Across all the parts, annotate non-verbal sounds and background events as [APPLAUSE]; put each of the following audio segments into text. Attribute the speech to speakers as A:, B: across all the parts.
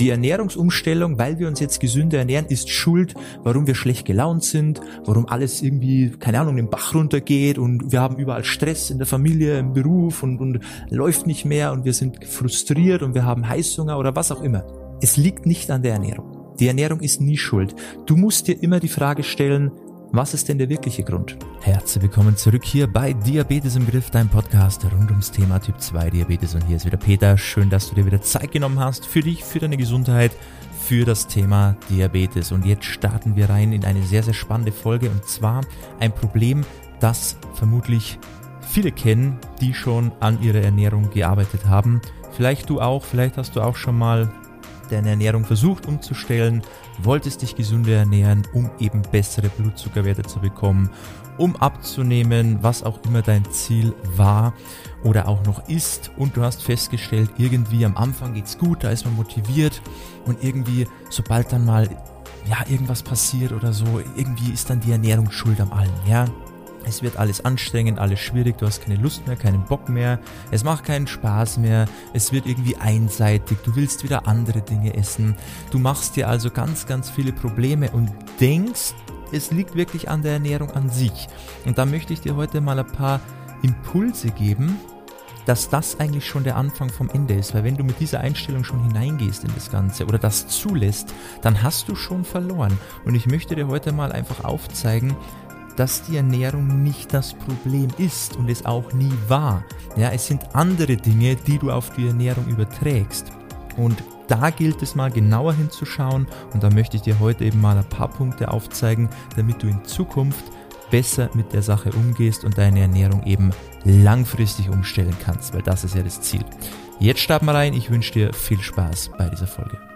A: Die Ernährungsumstellung, weil wir uns jetzt gesünder ernähren, ist schuld, warum wir schlecht gelaunt sind, warum alles irgendwie, keine Ahnung, den Bach runtergeht und wir haben überall Stress in der Familie, im Beruf und, und läuft nicht mehr und wir sind frustriert und wir haben Heißhunger oder was auch immer. Es liegt nicht an der Ernährung. Die Ernährung ist nie schuld. Du musst dir immer die Frage stellen, was ist denn der wirkliche Grund? Herzlich willkommen zurück hier bei Diabetes im Griff, dein Podcast rund ums Thema Typ 2 Diabetes. Und hier ist wieder Peter. Schön, dass du dir wieder Zeit genommen hast für dich, für deine Gesundheit, für das Thema Diabetes. Und jetzt starten wir rein in eine sehr, sehr spannende Folge. Und zwar ein Problem, das vermutlich viele kennen, die schon an ihrer Ernährung gearbeitet haben. Vielleicht du auch, vielleicht hast du auch schon mal deine Ernährung versucht umzustellen, wolltest dich gesünder ernähren, um eben bessere Blutzuckerwerte zu bekommen, um abzunehmen, was auch immer dein Ziel war oder auch noch ist und du hast festgestellt, irgendwie am Anfang geht's gut, da ist man motiviert und irgendwie sobald dann mal ja irgendwas passiert oder so, irgendwie ist dann die Ernährung schuld am allen, ja? Es wird alles anstrengend, alles schwierig, du hast keine Lust mehr, keinen Bock mehr, es macht keinen Spaß mehr, es wird irgendwie einseitig, du willst wieder andere Dinge essen, du machst dir also ganz, ganz viele Probleme und denkst, es liegt wirklich an der Ernährung an sich. Und da möchte ich dir heute mal ein paar Impulse geben, dass das eigentlich schon der Anfang vom Ende ist, weil wenn du mit dieser Einstellung schon hineingehst in das Ganze oder das zulässt, dann hast du schon verloren. Und ich möchte dir heute mal einfach aufzeigen, dass die Ernährung nicht das Problem ist und es auch nie war. Ja, es sind andere Dinge, die du auf die Ernährung überträgst. Und da gilt es mal genauer hinzuschauen und da möchte ich dir heute eben mal ein paar Punkte aufzeigen, damit du in Zukunft besser mit der Sache umgehst und deine Ernährung eben langfristig umstellen kannst, weil das ist ja das Ziel. Jetzt starten wir rein, ich wünsche dir viel Spaß bei dieser Folge.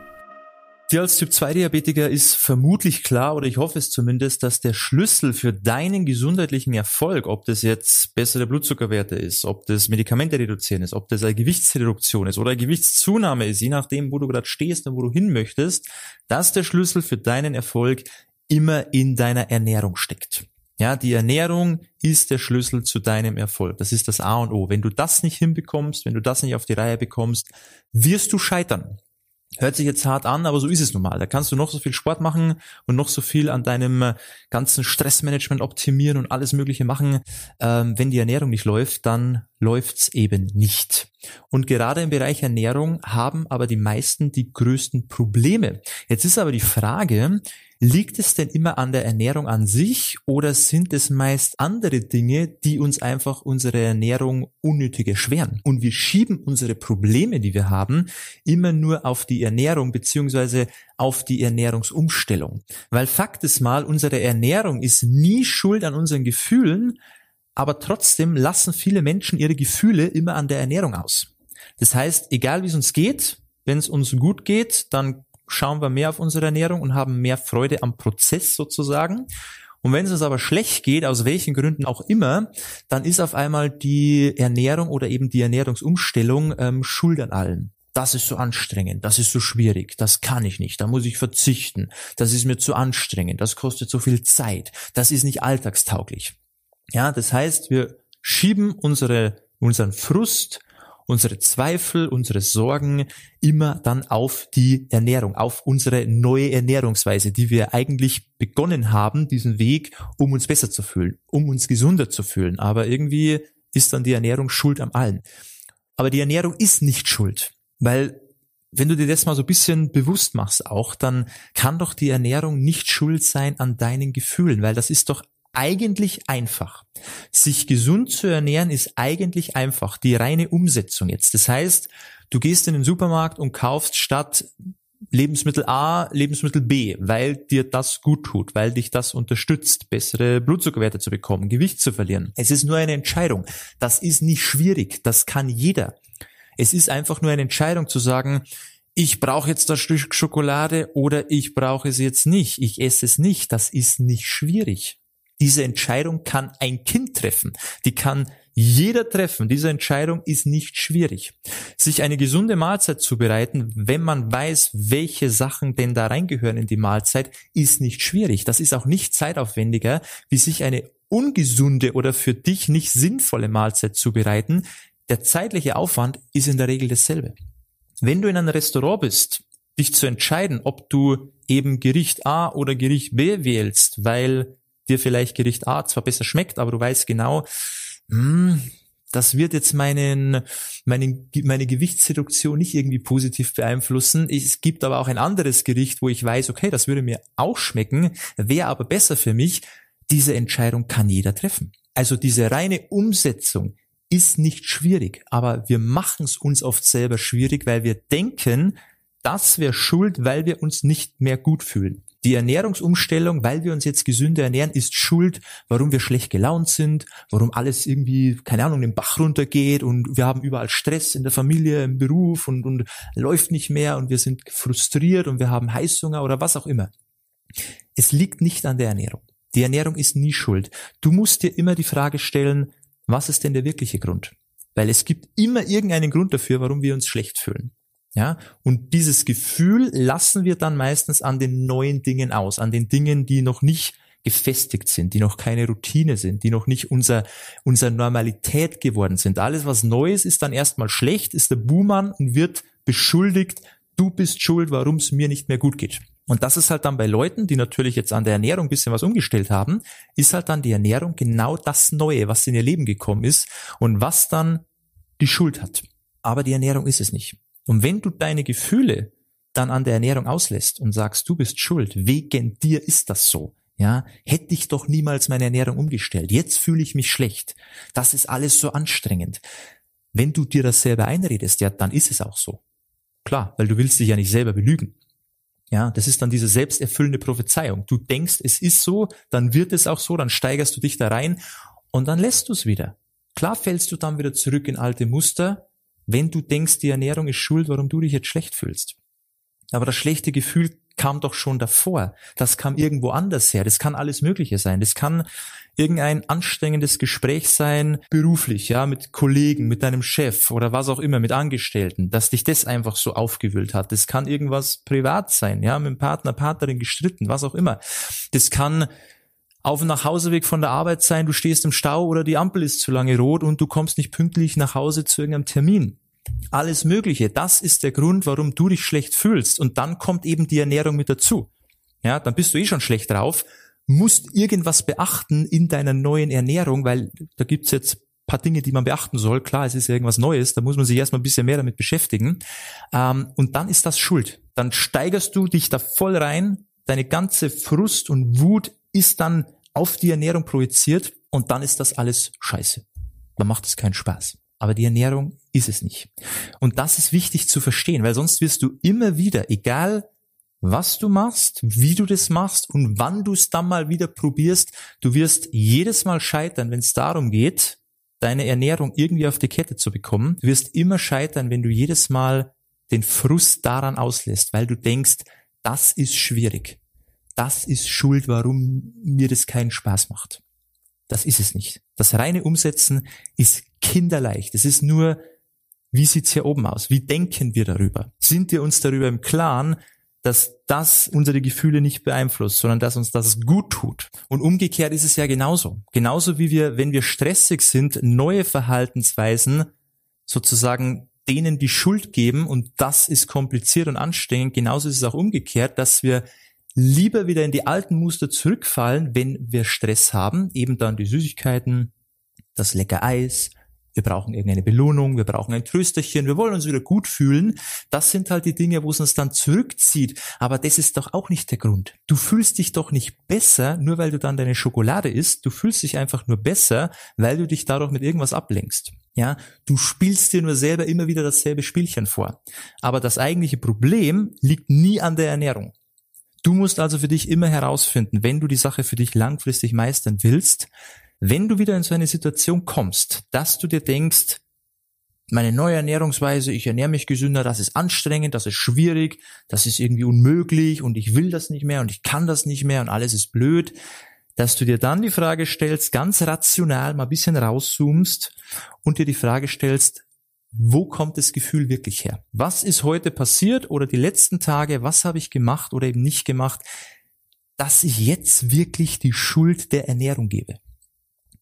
A: Dir als Typ-2-Diabetiker ist vermutlich klar, oder ich hoffe es zumindest, dass der Schlüssel für deinen gesundheitlichen Erfolg, ob das jetzt bessere Blutzuckerwerte ist, ob das Medikamente reduzieren ist, ob das eine Gewichtsreduktion ist oder eine Gewichtszunahme ist, je nachdem, wo du gerade stehst und wo du hin möchtest, dass der Schlüssel für deinen Erfolg immer in deiner Ernährung steckt. Ja, die Ernährung ist der Schlüssel zu deinem Erfolg. Das ist das A und O. Wenn du das nicht hinbekommst, wenn du das nicht auf die Reihe bekommst, wirst du scheitern. Hört sich jetzt hart an, aber so ist es nun mal. Da kannst du noch so viel Sport machen und noch so viel an deinem äh, ganzen Stressmanagement optimieren und alles Mögliche machen. Ähm, wenn die Ernährung nicht läuft, dann läuft's eben nicht. Und gerade im Bereich Ernährung haben aber die meisten die größten Probleme. Jetzt ist aber die Frage, Liegt es denn immer an der Ernährung an sich oder sind es meist andere Dinge, die uns einfach unsere Ernährung unnötig erschweren? Und wir schieben unsere Probleme, die wir haben, immer nur auf die Ernährung beziehungsweise auf die Ernährungsumstellung. Weil Fakt ist mal, unsere Ernährung ist nie schuld an unseren Gefühlen, aber trotzdem lassen viele Menschen ihre Gefühle immer an der Ernährung aus. Das heißt, egal wie es uns geht, wenn es uns gut geht, dann schauen wir mehr auf unsere Ernährung und haben mehr Freude am Prozess sozusagen. Und wenn es uns aber schlecht geht, aus welchen Gründen auch immer, dann ist auf einmal die Ernährung oder eben die Ernährungsumstellung ähm, schuld an allem. Das ist so anstrengend, das ist so schwierig, das kann ich nicht, da muss ich verzichten, das ist mir zu anstrengend, das kostet so viel Zeit, das ist nicht alltagstauglich. Ja, das heißt, wir schieben unsere, unseren Frust, unsere Zweifel, unsere Sorgen immer dann auf die Ernährung, auf unsere neue Ernährungsweise, die wir eigentlich begonnen haben, diesen Weg, um uns besser zu fühlen, um uns gesunder zu fühlen. Aber irgendwie ist dann die Ernährung schuld am allen. Aber die Ernährung ist nicht schuld, weil wenn du dir das mal so ein bisschen bewusst machst auch, dann kann doch die Ernährung nicht schuld sein an deinen Gefühlen, weil das ist doch eigentlich einfach. Sich gesund zu ernähren ist eigentlich einfach, die reine Umsetzung jetzt. Das heißt, du gehst in den Supermarkt und kaufst statt Lebensmittel A, Lebensmittel B, weil dir das gut tut, weil dich das unterstützt, bessere Blutzuckerwerte zu bekommen, Gewicht zu verlieren. Es ist nur eine Entscheidung. Das ist nicht schwierig. Das kann jeder. Es ist einfach nur eine Entscheidung zu sagen, ich brauche jetzt das Stück Schokolade oder ich brauche es jetzt nicht. Ich esse es nicht. Das ist nicht schwierig. Diese Entscheidung kann ein Kind treffen. Die kann jeder treffen. Diese Entscheidung ist nicht schwierig. Sich eine gesunde Mahlzeit zu bereiten, wenn man weiß, welche Sachen denn da reingehören in die Mahlzeit, ist nicht schwierig. Das ist auch nicht zeitaufwendiger, wie sich eine ungesunde oder für dich nicht sinnvolle Mahlzeit zu bereiten. Der zeitliche Aufwand ist in der Regel dasselbe. Wenn du in einem Restaurant bist, dich zu entscheiden, ob du eben Gericht A oder Gericht B wählst, weil dir vielleicht Gericht A zwar besser schmeckt, aber du weißt genau, hm, das wird jetzt meinen, meinen, meine Gewichtsreduktion nicht irgendwie positiv beeinflussen. Es gibt aber auch ein anderes Gericht, wo ich weiß, okay, das würde mir auch schmecken, wäre aber besser für mich. Diese Entscheidung kann jeder treffen. Also diese reine Umsetzung ist nicht schwierig, aber wir machen es uns oft selber schwierig, weil wir denken, das wäre schuld, weil wir uns nicht mehr gut fühlen. Die Ernährungsumstellung, weil wir uns jetzt gesünder ernähren, ist schuld, warum wir schlecht gelaunt sind, warum alles irgendwie, keine Ahnung, den Bach runtergeht und wir haben überall Stress in der Familie, im Beruf und, und läuft nicht mehr und wir sind frustriert und wir haben Heißhunger oder was auch immer. Es liegt nicht an der Ernährung. Die Ernährung ist nie schuld. Du musst dir immer die Frage stellen, was ist denn der wirkliche Grund? Weil es gibt immer irgendeinen Grund dafür, warum wir uns schlecht fühlen. Ja, und dieses Gefühl lassen wir dann meistens an den neuen Dingen aus, an den Dingen, die noch nicht gefestigt sind, die noch keine Routine sind, die noch nicht unser, unser Normalität geworden sind. Alles, was Neues ist dann erstmal schlecht, ist der Buhmann und wird beschuldigt, du bist schuld, warum es mir nicht mehr gut geht. Und das ist halt dann bei Leuten, die natürlich jetzt an der Ernährung ein bisschen was umgestellt haben, ist halt dann die Ernährung genau das Neue, was in ihr Leben gekommen ist und was dann die Schuld hat. Aber die Ernährung ist es nicht. Und wenn du deine Gefühle dann an der Ernährung auslässt und sagst, du bist schuld, wegen dir ist das so, ja, hätte ich doch niemals meine Ernährung umgestellt. Jetzt fühle ich mich schlecht. Das ist alles so anstrengend. Wenn du dir das selber einredest, ja, dann ist es auch so. Klar, weil du willst dich ja nicht selber belügen. Ja, das ist dann diese selbsterfüllende Prophezeiung. Du denkst, es ist so, dann wird es auch so, dann steigerst du dich da rein und dann lässt du es wieder. Klar fällst du dann wieder zurück in alte Muster, wenn du denkst, die Ernährung ist schuld, warum du dich jetzt schlecht fühlst. Aber das schlechte Gefühl kam doch schon davor. Das kam irgendwo anders her. Das kann alles Mögliche sein. Das kann irgendein anstrengendes Gespräch sein, beruflich, ja, mit Kollegen, mit deinem Chef oder was auch immer, mit Angestellten, dass dich das einfach so aufgewühlt hat. Das kann irgendwas privat sein, ja, mit dem Partner, Partnerin gestritten, was auch immer. Das kann auf dem Nachhauseweg von der Arbeit sein, du stehst im Stau oder die Ampel ist zu lange rot und du kommst nicht pünktlich nach Hause zu irgendeinem Termin. Alles Mögliche. Das ist der Grund, warum du dich schlecht fühlst. Und dann kommt eben die Ernährung mit dazu. Ja, dann bist du eh schon schlecht drauf, musst irgendwas beachten in deiner neuen Ernährung, weil da gibt's jetzt paar Dinge, die man beachten soll. Klar, es ist ja irgendwas Neues, da muss man sich erstmal ein bisschen mehr damit beschäftigen. Ähm, und dann ist das Schuld. Dann steigerst du dich da voll rein, deine ganze Frust und Wut ist dann auf die Ernährung projiziert und dann ist das alles scheiße. Dann macht es keinen Spaß. Aber die Ernährung ist es nicht. Und das ist wichtig zu verstehen, weil sonst wirst du immer wieder, egal was du machst, wie du das machst und wann du es dann mal wieder probierst, du wirst jedes Mal scheitern, wenn es darum geht, deine Ernährung irgendwie auf die Kette zu bekommen. Du wirst immer scheitern, wenn du jedes Mal den Frust daran auslässt, weil du denkst, das ist schwierig das ist schuld, warum mir das keinen Spaß macht. Das ist es nicht. Das reine Umsetzen ist kinderleicht. Es ist nur, wie sieht's hier oben aus? Wie denken wir darüber? Sind wir uns darüber im Klaren, dass das unsere Gefühle nicht beeinflusst, sondern dass uns das gut tut. Und umgekehrt ist es ja genauso. Genauso wie wir, wenn wir stressig sind, neue Verhaltensweisen sozusagen denen die Schuld geben und das ist kompliziert und anstrengend. Genauso ist es auch umgekehrt, dass wir lieber wieder in die alten Muster zurückfallen, wenn wir Stress haben, eben dann die Süßigkeiten, das lecker Eis, wir brauchen irgendeine Belohnung, wir brauchen ein Trösterchen, wir wollen uns wieder gut fühlen. Das sind halt die Dinge, wo es uns dann zurückzieht. Aber das ist doch auch nicht der Grund. Du fühlst dich doch nicht besser, nur weil du dann deine Schokolade isst. Du fühlst dich einfach nur besser, weil du dich dadurch mit irgendwas ablenkst. Ja, du spielst dir nur selber immer wieder dasselbe Spielchen vor. Aber das eigentliche Problem liegt nie an der Ernährung. Du musst also für dich immer herausfinden, wenn du die Sache für dich langfristig meistern willst, wenn du wieder in so eine Situation kommst, dass du dir denkst, meine neue Ernährungsweise, ich ernähre mich gesünder, das ist anstrengend, das ist schwierig, das ist irgendwie unmöglich und ich will das nicht mehr und ich kann das nicht mehr und alles ist blöd, dass du dir dann die Frage stellst, ganz rational mal ein bisschen rauszoomst und dir die Frage stellst, wo kommt das Gefühl wirklich her? Was ist heute passiert oder die letzten Tage, was habe ich gemacht oder eben nicht gemacht, dass ich jetzt wirklich die Schuld der Ernährung gebe?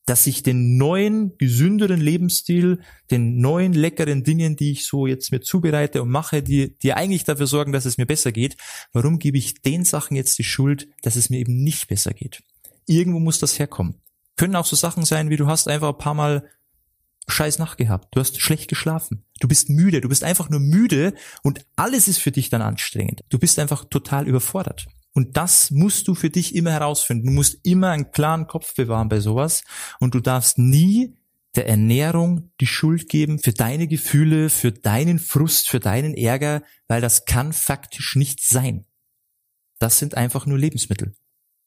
A: dass ich den neuen, gesünderen Lebensstil, den neuen, leckeren Dingen, die ich so jetzt mir zubereite und mache, die, die eigentlich dafür sorgen, dass es mir besser geht, warum gebe ich den Sachen jetzt die Schuld, dass es mir eben nicht besser geht? Irgendwo muss das herkommen. Können auch so Sachen sein, wie du hast einfach ein paar Mal scheiß Nacht gehabt, du hast schlecht geschlafen, du bist müde, du bist einfach nur müde und alles ist für dich dann anstrengend. Du bist einfach total überfordert. Und das musst du für dich immer herausfinden. Du musst immer einen klaren Kopf bewahren bei sowas. Und du darfst nie der Ernährung die Schuld geben für deine Gefühle, für deinen Frust, für deinen Ärger, weil das kann faktisch nicht sein. Das sind einfach nur Lebensmittel.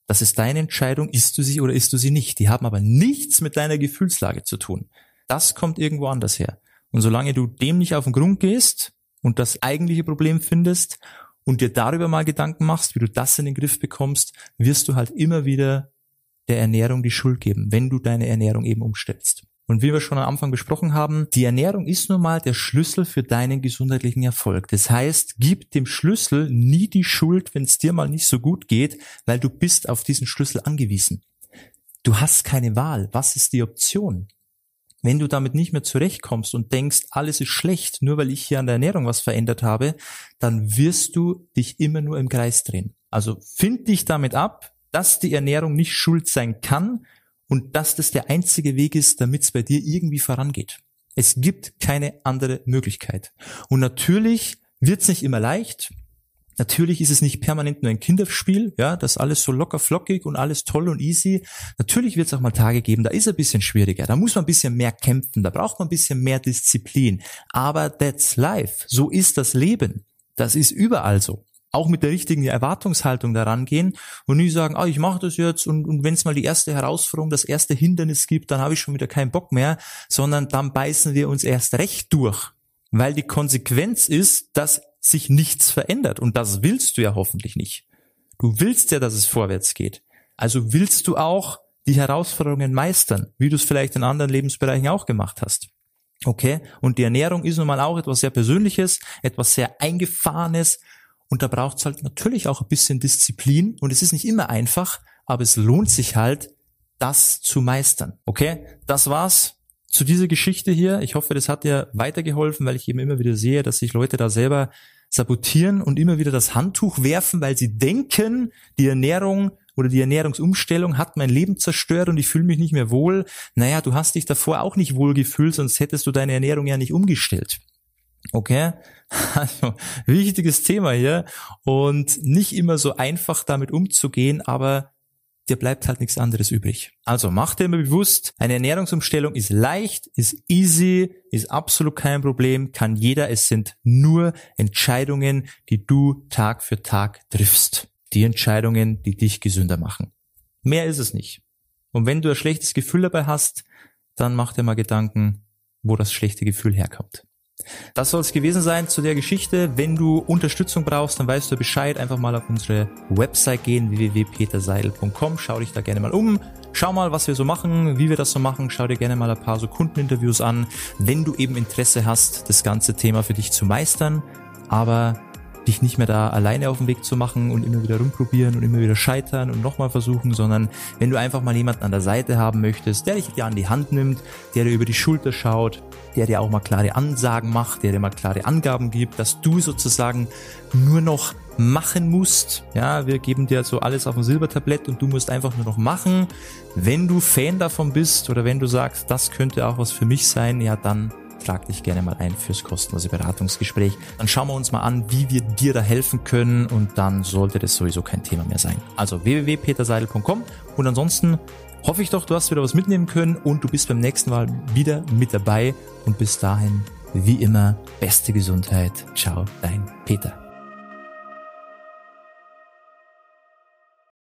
A: Das ist deine Entscheidung, isst du sie oder isst du sie nicht. Die haben aber nichts mit deiner Gefühlslage zu tun. Das kommt irgendwo anders her. Und solange du dem nicht auf den Grund gehst und das eigentliche Problem findest und dir darüber mal Gedanken machst, wie du das in den Griff bekommst, wirst du halt immer wieder der Ernährung die Schuld geben, wenn du deine Ernährung eben umstellst. Und wie wir schon am Anfang besprochen haben, die Ernährung ist nun mal der Schlüssel für deinen gesundheitlichen Erfolg. Das heißt, gib dem Schlüssel nie die Schuld, wenn es dir mal nicht so gut geht, weil du bist auf diesen Schlüssel angewiesen. Du hast keine Wahl. Was ist die Option? Wenn du damit nicht mehr zurechtkommst und denkst, alles ist schlecht, nur weil ich hier an der Ernährung was verändert habe, dann wirst du dich immer nur im Kreis drehen. Also find dich damit ab, dass die Ernährung nicht schuld sein kann und dass das der einzige Weg ist, damit es bei dir irgendwie vorangeht. Es gibt keine andere Möglichkeit. Und natürlich wird es nicht immer leicht. Natürlich ist es nicht permanent nur ein Kinderspiel, ja, das alles so locker flockig und alles toll und easy. Natürlich wird es auch mal Tage geben, da ist ein bisschen schwieriger, da muss man ein bisschen mehr kämpfen, da braucht man ein bisschen mehr Disziplin. Aber that's life. So ist das Leben. Das ist überall so. Auch mit der richtigen Erwartungshaltung daran gehen und nie sagen, ah, ich mache das jetzt und, und wenn es mal die erste Herausforderung, das erste Hindernis gibt, dann habe ich schon wieder keinen Bock mehr, sondern dann beißen wir uns erst recht durch. Weil die Konsequenz ist, dass sich nichts verändert. Und das willst du ja hoffentlich nicht. Du willst ja, dass es vorwärts geht. Also willst du auch die Herausforderungen meistern, wie du es vielleicht in anderen Lebensbereichen auch gemacht hast. Okay? Und die Ernährung ist nun mal auch etwas sehr Persönliches, etwas sehr Eingefahrenes. Und da braucht es halt natürlich auch ein bisschen Disziplin. Und es ist nicht immer einfach, aber es lohnt sich halt, das zu meistern. Okay? Das war's zu dieser Geschichte hier. Ich hoffe, das hat dir weitergeholfen, weil ich eben immer wieder sehe, dass sich Leute da selber sabotieren und immer wieder das Handtuch werfen, weil sie denken, die Ernährung oder die Ernährungsumstellung hat mein Leben zerstört und ich fühle mich nicht mehr wohl. Naja, du hast dich davor auch nicht wohl gefühlt, sonst hättest du deine Ernährung ja nicht umgestellt. Okay? [LAUGHS] Also, wichtiges Thema hier und nicht immer so einfach damit umzugehen, aber dir bleibt halt nichts anderes übrig. Also mach dir immer bewusst, eine Ernährungsumstellung ist leicht, ist easy, ist absolut kein Problem, kann jeder. Es sind nur Entscheidungen, die du Tag für Tag triffst. Die Entscheidungen, die dich gesünder machen. Mehr ist es nicht. Und wenn du ein schlechtes Gefühl dabei hast, dann mach dir mal Gedanken, wo das schlechte Gefühl herkommt. Das soll es gewesen sein zu der Geschichte. Wenn du Unterstützung brauchst, dann weißt du Bescheid. Einfach mal auf unsere Website gehen, www.peterseidel.com. Schau dich da gerne mal um. Schau mal, was wir so machen, wie wir das so machen. Schau dir gerne mal ein paar so Kundeninterviews an, wenn du eben Interesse hast, das ganze Thema für dich zu meistern. Aber dich nicht mehr da alleine auf den Weg zu machen und immer wieder rumprobieren und immer wieder scheitern und nochmal versuchen, sondern wenn du einfach mal jemanden an der Seite haben möchtest, der dich dir an die Hand nimmt, der dir über die Schulter schaut, der dir auch mal klare Ansagen macht, der dir mal klare Angaben gibt, dass du sozusagen nur noch machen musst. Ja, wir geben dir so alles auf dem Silbertablett und du musst einfach nur noch machen. Wenn du Fan davon bist oder wenn du sagst, das könnte auch was für mich sein, ja, dann trag dich gerne mal ein fürs kostenlose Beratungsgespräch. Dann schauen wir uns mal an, wie wir dir da helfen können und dann sollte das sowieso kein Thema mehr sein. Also www.peterseidel.com und ansonsten hoffe ich doch, du hast wieder was mitnehmen können und du bist beim nächsten Mal wieder mit dabei und bis dahin, wie immer, beste Gesundheit. Ciao, dein Peter.